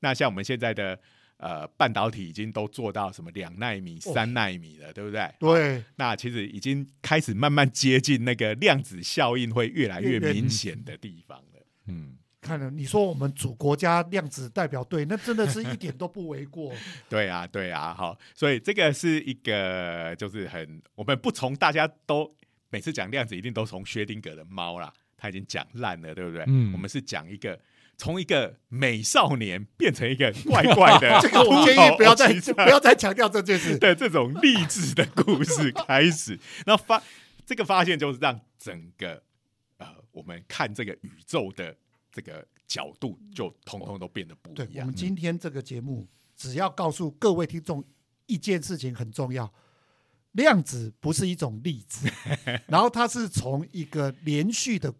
那像我们现在的呃半导体已经都做到什么两纳米、哦三纳米了，对不对？对，那其实已经开始慢慢接近那个量子效应会越来越明显的地方了。嗯，看了你说我们主国家量子代表队，那真的是一点都不为过。对啊，对啊，好，所以这个是一个就是很，我们不从大家都每次讲量子，一定都从薛定谔的猫啦，他已经讲烂了，对不对？嗯我们是讲一个从一个美少年变成一个怪怪的 这个我建议不要再不要再强调这件事。的这种励志的故事开始，那发这个发现就是让整个呃我们看这个宇宙的这个角度就通通都变得不一样对我们。今天这个节目，只要告诉各位听众一件事情很重要：量子不是一种粒子，然后它是从一个连续的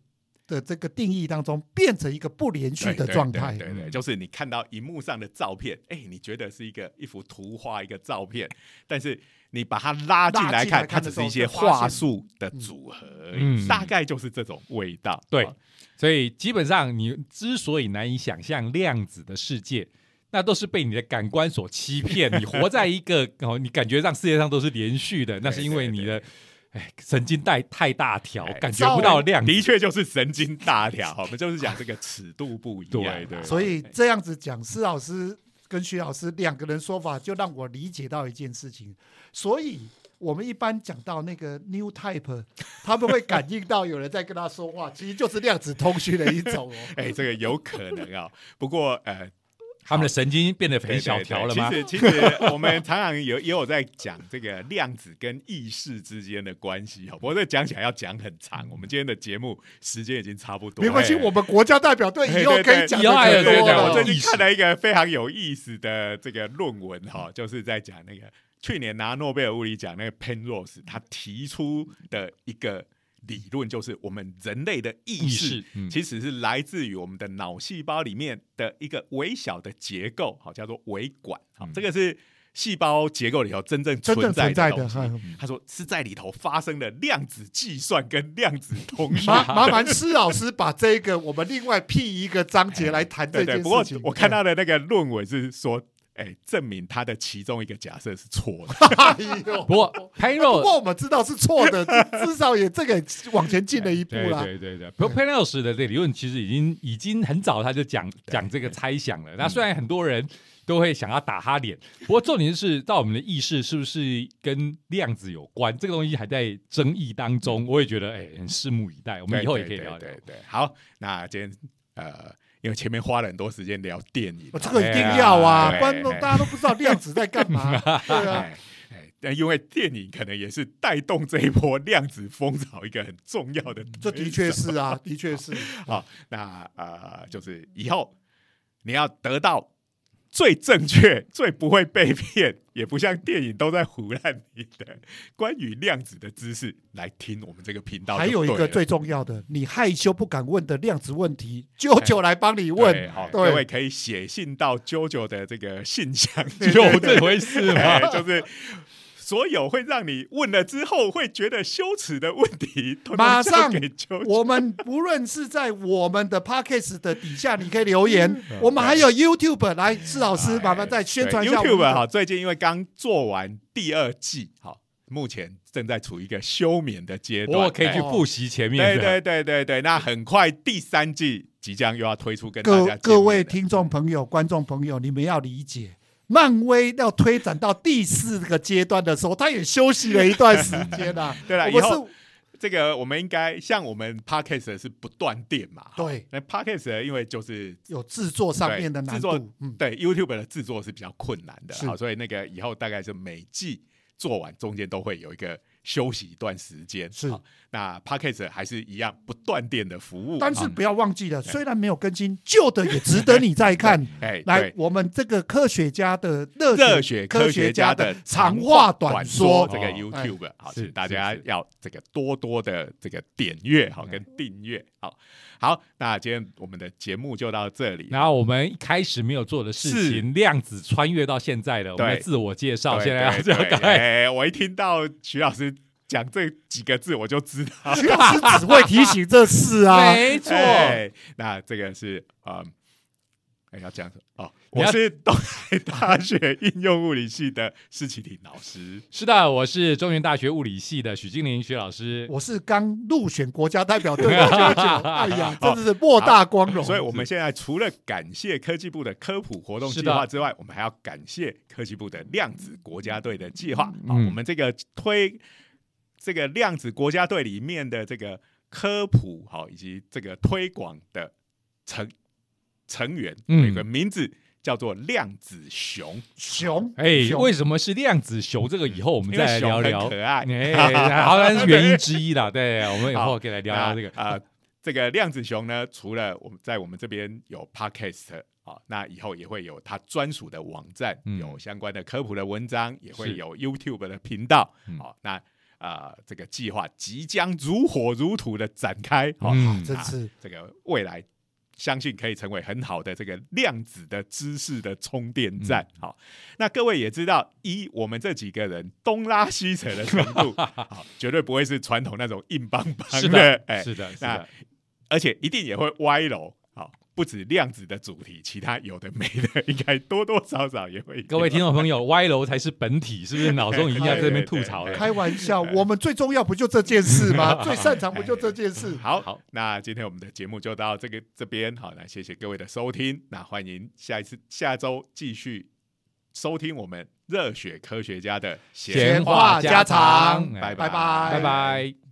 的这个定义当中变成一个不连续的状态。对对对，就是你看到荧幕上的照片，哎，你觉得是一个一幅图画、一个照片，但是你把它拉进来看，它只是一些话术的组合而已，嗯大概就是这种味道。对哦所以基本上你之所以难以想象量子的世界，那都是被你的感官所欺骗。你活在一个哦，你感觉让世界上都是连续的，那是因为你的哎神经带太大条哎，感觉不到量。的确就是神经大条，我们就是讲这个尺度不一样嘛。对对所以这样子讲，施老师跟徐老师两个人说法，就让我理解到一件事情。所以我们一般讲到那个 new type，他们会感应到有人在跟他说话，其实就是量子通讯的一种哦。哎，这个有可能啊。不过呃，他们的神经变得很小对对对条了吗？其实，其实 我们常常有也有在讲这个量子跟意识之间的关系哈。不过这讲起来要讲很长，我们今天的节目时间已经差不多，没关系，哎我们国家代表队以后可以 讲更多这个讲我最。近看了一个非常有意思的这个论文哈，就是在讲那个去年拿诺贝尔物理奖那个 Penrose 他提出的一个理论，就是我们人类的意意识其实是来自于我们的脑细胞里面的一个微小的结构，好叫做微管，好嗯这个是。细胞结构里头真正存在在的的东西嗯，他说是在里头发生了量子计算跟量子通讯。麻麻烦 施老师把这个我们另外辟一个章节来谈这对对，不过。我看到的那个论文是说，哎，证明他的其中一个假设是错的。哎呦，不过不 Penrose 过我们知道是错的，至 至少也这个往前进了一步对啦。对对对，不过 Penrose 的这个理论其实已经已经很早他就讲讲这个猜想了。那虽然很多人都会想要打他脸，不过重点是到我们的意识是不是跟量子有关，这个东西还在争议当中。我也觉得哎，很拭目以待。我们以后也可以聊一聊对对。对对好，那今天呃，因为前面花了很多时间聊电影哦，这个一定要啊，哎不然都大家都不知道量子在干嘛。对啊，但因为电影可能也是带动这一波量子风潮一个很重要的，这的确是啊，的确是。好，那呃，就是以后你要得到最正确、最不会被骗，也不像电影都在胡乱你的关于量子的知识，来听我们这个频道就还。有一个最重要的，你害羞不敢问的量子问题，啾啾来帮你问对。好，各位可以写信到 JoJo 的这个信箱，有 这回事吗？哎就是所有会让你问了之后会觉得羞耻的问题，马上交给我们不论是在我们的 podcast 的底下，你可以留言。嗯我们还有 YouTube 来，施老师麻烦再宣传一下 YouTube 的好，最近因为刚做完第二季，好，目前正在处于一个休眠的阶段，我可以去哎复习前面的。对对对对对，那很快第三季即将又要推出，跟大各家见面各位了听众朋友、观众朋友，你们要理解，漫威要推展到第四个阶段的时候，他也休息了一段时间啊。对了，以后是这个我们应该像我们 Podcast 是不断电嘛，对。那 Podcast 因为就是有制作上面的难度，嗯，对 YouTube 的制作是比较困难的，好，所以那个以后大概是每季做完中间都会有一个休息一段时间，是。好那 p a c k a g e 还是一样不断电的服务，但是不要忘记了，虽然没有更新，旧的也值得你再看。哎，来，我们这个科学家的热热血科科学家的的长话短短说，这个哦 YouTube 好，是大家要这个多多的这个点阅好跟订阅好。好，那今天我们的节目就到这里。然后我们一开始没有做的事情，量子穿越到现在的，我们的自我介绍，现在要对对这样赶快哎，我一听到徐老师讲这几个字，我就知道。徐老师只会提醒这事啊。没错，哎那这个是呃，哎要这样子？哦，我是东海大学应用物理系的施启廷老师。是的，我是中原大学物理系的许金玲许老师。我是刚入选国家代表队的舅舅，哎呀，真的是莫大光荣。所以，我们现在除了感谢科技部的科普活动是的计划之外，我们还要感谢科技部的量子国家队的计划。好、嗯我们这个推这个量子国家队里面的这个科普，好、以及这个推广的成成员，嗯有个名字叫做量子熊，熊，哎，熊为什么是量子熊？这个以后我们再来聊聊。可爱。哎，好像是原因之一啦。对，我们以后可以来聊聊这个。啊、呃这个量子熊呢，除了我们在我们这边有 podcast 啊、那以后也会有它专属的网站，嗯有相关的科普的文章，也会有 YouTube 的频道。嗯好、那呃，这个计划即将如火如荼的展开。好、嗯，真是这个未来相信可以成为很好的这个量子的知识的充电站。嗯好，那各位也知道，一我们这几个人东拉西扯的程度，好，绝对不会是传统那种硬邦邦是的，哎，是的，是那的。而且一定也会歪楼。好，不止量子的主题，其他有的没的，应该多多少少也会。各位听众朋友，歪楼才是本体，是不是？脑中已经要在这边吐槽了。开玩笑，我们最重要不就这件事吗？最擅长不就这件事？好，好那今天我们的节目就到这个这边，好，那谢谢各位的收听，那欢迎下一次下周继续收听我们热血科学家的闲话家常拜拜拜拜拜。